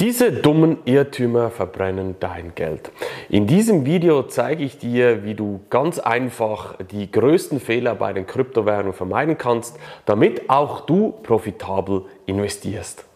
Diese dummen Irrtümer verbrennen dein Geld. In diesem Video zeige ich dir, wie du ganz einfach die größten Fehler bei den Kryptowährungen vermeiden kannst, damit auch du profitabel investierst.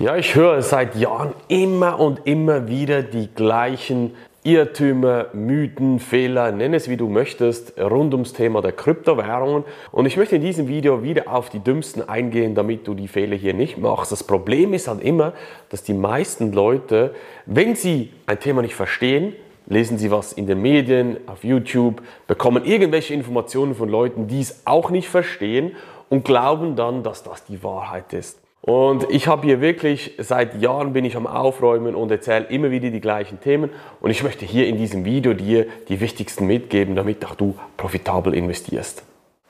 Ja, ich höre seit Jahren immer und immer wieder die gleichen Irrtümer, Mythen, Fehler, nenn es wie du möchtest, rund ums Thema der Kryptowährungen. Und ich möchte in diesem Video wieder auf die dümmsten eingehen, damit du die Fehler hier nicht machst. Das Problem ist halt immer, dass die meisten Leute, wenn sie ein Thema nicht verstehen, lesen sie was in den Medien, auf YouTube, bekommen irgendwelche Informationen von Leuten, die es auch nicht verstehen und glauben dann, dass das die Wahrheit ist. Und ich habe hier wirklich, seit Jahren bin ich am Aufräumen und erzähle immer wieder die gleichen Themen. Und ich möchte hier in diesem Video dir die wichtigsten mitgeben, damit auch du profitabel investierst.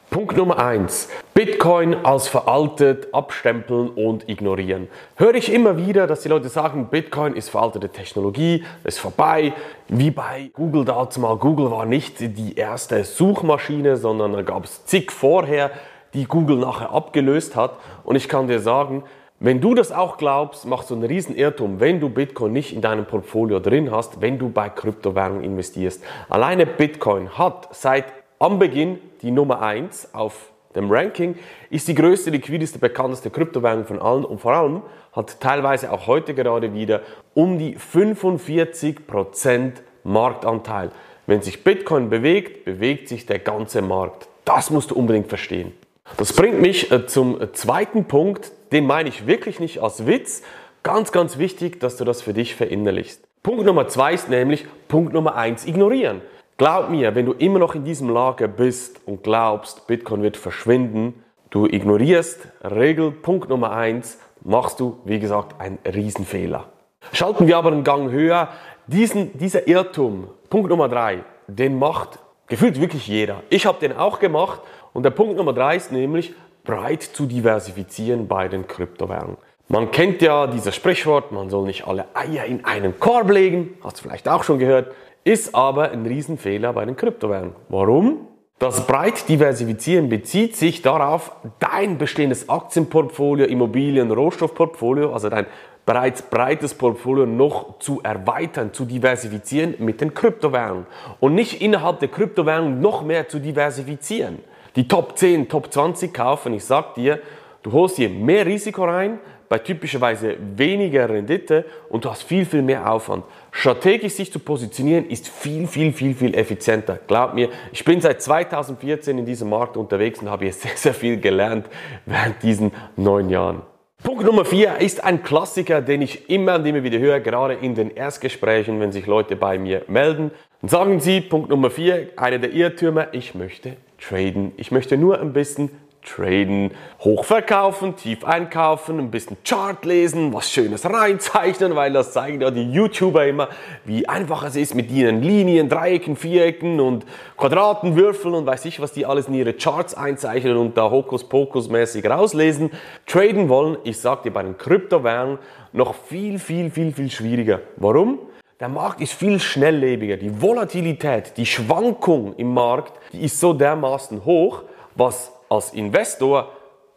Punkt Nummer eins: Bitcoin als veraltet abstempeln und ignorieren. Höre ich immer wieder, dass die Leute sagen, Bitcoin ist veraltete Technologie, ist vorbei. Wie bei Google dazu mal. Google war nicht die erste Suchmaschine, sondern da gab es zig vorher die Google nachher abgelöst hat. Und ich kann dir sagen, wenn du das auch glaubst, machst du einen riesen Irrtum, wenn du Bitcoin nicht in deinem Portfolio drin hast, wenn du bei Kryptowährungen investierst. Alleine Bitcoin hat seit am Beginn die Nummer 1 auf dem Ranking, ist die größte, liquideste, bekannteste Kryptowährung von allen und vor allem hat teilweise auch heute gerade wieder um die 45% Marktanteil. Wenn sich Bitcoin bewegt, bewegt sich der ganze Markt. Das musst du unbedingt verstehen. Das bringt mich äh, zum zweiten Punkt, den meine ich wirklich nicht als Witz. Ganz, ganz wichtig, dass du das für dich verinnerlichst. Punkt Nummer zwei ist nämlich Punkt Nummer eins, ignorieren. Glaub mir, wenn du immer noch in diesem Lager bist und glaubst, Bitcoin wird verschwinden, du ignorierst Regel Punkt Nummer eins, machst du, wie gesagt, einen Riesenfehler. Schalten wir aber einen Gang höher. Diesen, dieser Irrtum, Punkt Nummer drei, den macht gefühlt wirklich jeder. Ich habe den auch gemacht und der Punkt Nummer drei ist nämlich, breit zu diversifizieren bei den Kryptowährungen. Man kennt ja dieses Sprichwort, man soll nicht alle Eier in einen Korb legen, hast du vielleicht auch schon gehört, ist aber ein Riesenfehler bei den Kryptowährungen. Warum? Das breit diversifizieren bezieht sich darauf, dein bestehendes Aktienportfolio, Immobilien, Rohstoffportfolio, also dein bereits breites Portfolio noch zu erweitern, zu diversifizieren mit den Kryptowährungen und nicht innerhalb der Kryptowährungen noch mehr zu diversifizieren die Top 10, Top 20 kaufen. Ich sag dir, du holst dir mehr Risiko rein, bei typischerweise weniger Rendite und du hast viel, viel mehr Aufwand. Strategisch sich zu positionieren ist viel, viel, viel, viel effizienter. Glaub mir, ich bin seit 2014 in diesem Markt unterwegs und habe hier sehr, sehr viel gelernt während diesen neun Jahren. Punkt Nummer vier ist ein Klassiker, den ich immer und immer wieder höre, gerade in den Erstgesprächen, wenn sich Leute bei mir melden. Dann sagen sie, Punkt Nummer vier, einer der Irrtümer, ich möchte traden. Ich möchte nur ein bisschen traden, hochverkaufen, tief einkaufen, ein bisschen Chart lesen, was Schönes reinzeichnen, weil das zeigen ja die YouTuber immer, wie einfach es ist mit ihren Linien, Dreiecken, Vierecken und Quadraten, Würfeln und weiß ich, was die alles in ihre Charts einzeichnen und da Hokuspokus-mäßig rauslesen. Traden wollen, ich sag dir bei den Kryptowährungen, noch viel, viel, viel, viel schwieriger. Warum? Der Markt ist viel schnelllebiger. Die Volatilität, die Schwankung im Markt, die ist so dermaßen hoch, was als Investor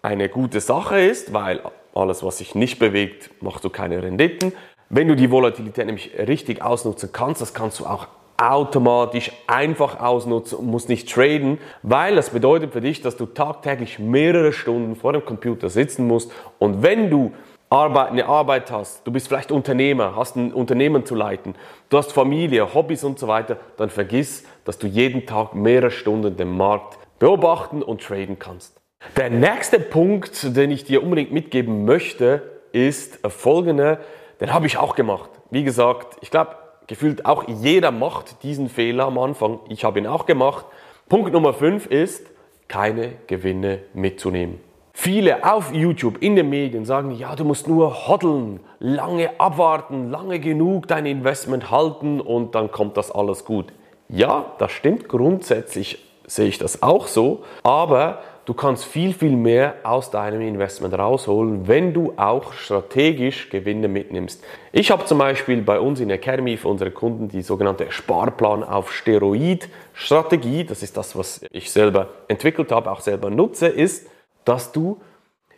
eine gute Sache ist, weil alles, was sich nicht bewegt, machst du keine Renditen. Wenn du die Volatilität nämlich richtig ausnutzen kannst, das kannst du auch automatisch einfach ausnutzen und musst nicht traden, weil das bedeutet für dich, dass du tagtäglich mehrere Stunden vor dem Computer sitzen musst und wenn du Arbeit, eine Arbeit hast, du bist vielleicht Unternehmer, hast ein Unternehmen zu leiten, du hast Familie, Hobbys und so weiter, dann vergiss, dass du jeden Tag mehrere Stunden den Markt beobachten und traden kannst. Der nächste Punkt, den ich dir unbedingt mitgeben möchte, ist folgender. Den habe ich auch gemacht. Wie gesagt, ich glaube, gefühlt auch jeder macht diesen Fehler am Anfang. Ich habe ihn auch gemacht. Punkt Nummer 5 ist, keine Gewinne mitzunehmen. Viele auf YouTube, in den Medien sagen, ja, du musst nur hoddeln, lange abwarten, lange genug dein Investment halten und dann kommt das alles gut. Ja, das stimmt, grundsätzlich sehe ich das auch so, aber du kannst viel, viel mehr aus deinem Investment rausholen, wenn du auch strategisch Gewinne mitnimmst. Ich habe zum Beispiel bei uns in der Academy für unsere Kunden die sogenannte Sparplan auf Steroid Strategie, das ist das, was ich selber entwickelt habe, auch selber nutze, ist, dass du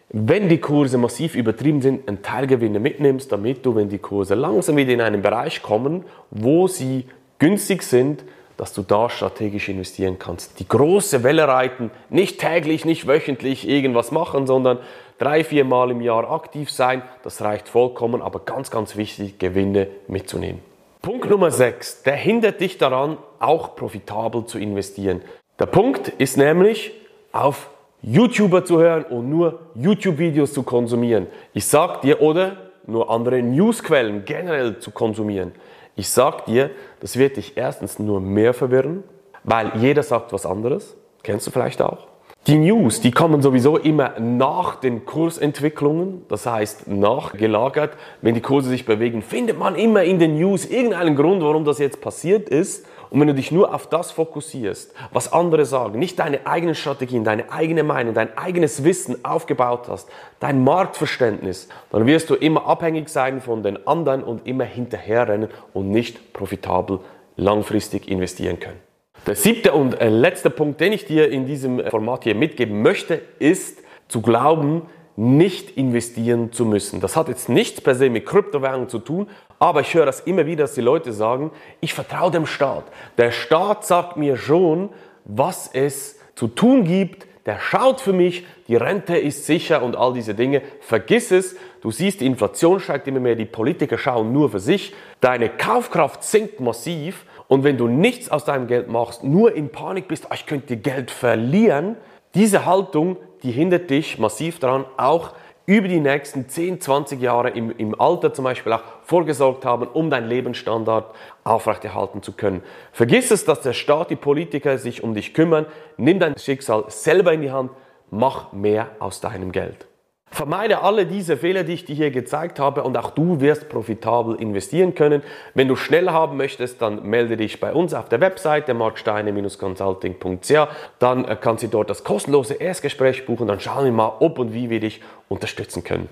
wenn die Kurse massiv übertrieben sind, einen Teilgewinne mitnimmst, damit du, wenn die Kurse langsam wieder in einen Bereich kommen, wo sie günstig sind, dass du da strategisch investieren kannst. Die große Welle reiten, nicht täglich, nicht wöchentlich irgendwas machen, sondern drei, vier Mal im Jahr aktiv sein, das reicht vollkommen, aber ganz, ganz wichtig, Gewinne mitzunehmen. Punkt Nummer 6, der hindert dich daran, auch profitabel zu investieren. Der Punkt ist nämlich, auf YouTuber zu hören und nur YouTube-Videos zu konsumieren. Ich sag dir, oder nur andere Newsquellen generell zu konsumieren. Ich sag dir, das wird dich erstens nur mehr verwirren, weil jeder sagt was anderes. Kennst du vielleicht auch? Die News, die kommen sowieso immer nach den Kursentwicklungen, das heißt nachgelagert. Wenn die Kurse sich bewegen, findet man immer in den News irgendeinen Grund, warum das jetzt passiert ist. Und wenn du dich nur auf das fokussierst, was andere sagen, nicht deine eigenen Strategien, deine eigene Meinung, dein eigenes Wissen aufgebaut hast, dein Marktverständnis, dann wirst du immer abhängig sein von den anderen und immer hinterherrennen und nicht profitabel langfristig investieren können. Der siebte und äh, letzte Punkt, den ich dir in diesem Format hier mitgeben möchte, ist zu glauben, nicht investieren zu müssen. Das hat jetzt nichts per se mit Kryptowährungen zu tun, aber ich höre das immer wieder, dass die Leute sagen, ich vertraue dem Staat. Der Staat sagt mir schon, was es zu tun gibt. Der schaut für mich, die Rente ist sicher und all diese Dinge. Vergiss es. Du siehst, die Inflation steigt immer mehr, die Politiker schauen nur für sich. Deine Kaufkraft sinkt massiv und wenn du nichts aus deinem Geld machst, nur in Panik bist, ah, ich könnte Geld verlieren, diese Haltung, die hindert dich massiv daran, auch über die nächsten 10, 20 Jahre im, im Alter zum Beispiel auch vorgesorgt haben, um deinen Lebensstandard aufrechterhalten zu können. Vergiss es, dass der Staat, die Politiker sich um dich kümmern. Nimm dein Schicksal selber in die Hand. Mach mehr aus deinem Geld. Vermeide alle diese Fehler, die ich dir hier gezeigt habe und auch du wirst profitabel investieren können. Wenn du schnell haben möchtest, dann melde dich bei uns auf der Webseite marksteine-consulting.ch. Dann äh, kannst du dort das kostenlose Erstgespräch buchen. Dann schauen wir mal, ob und wie wir dich unterstützen können.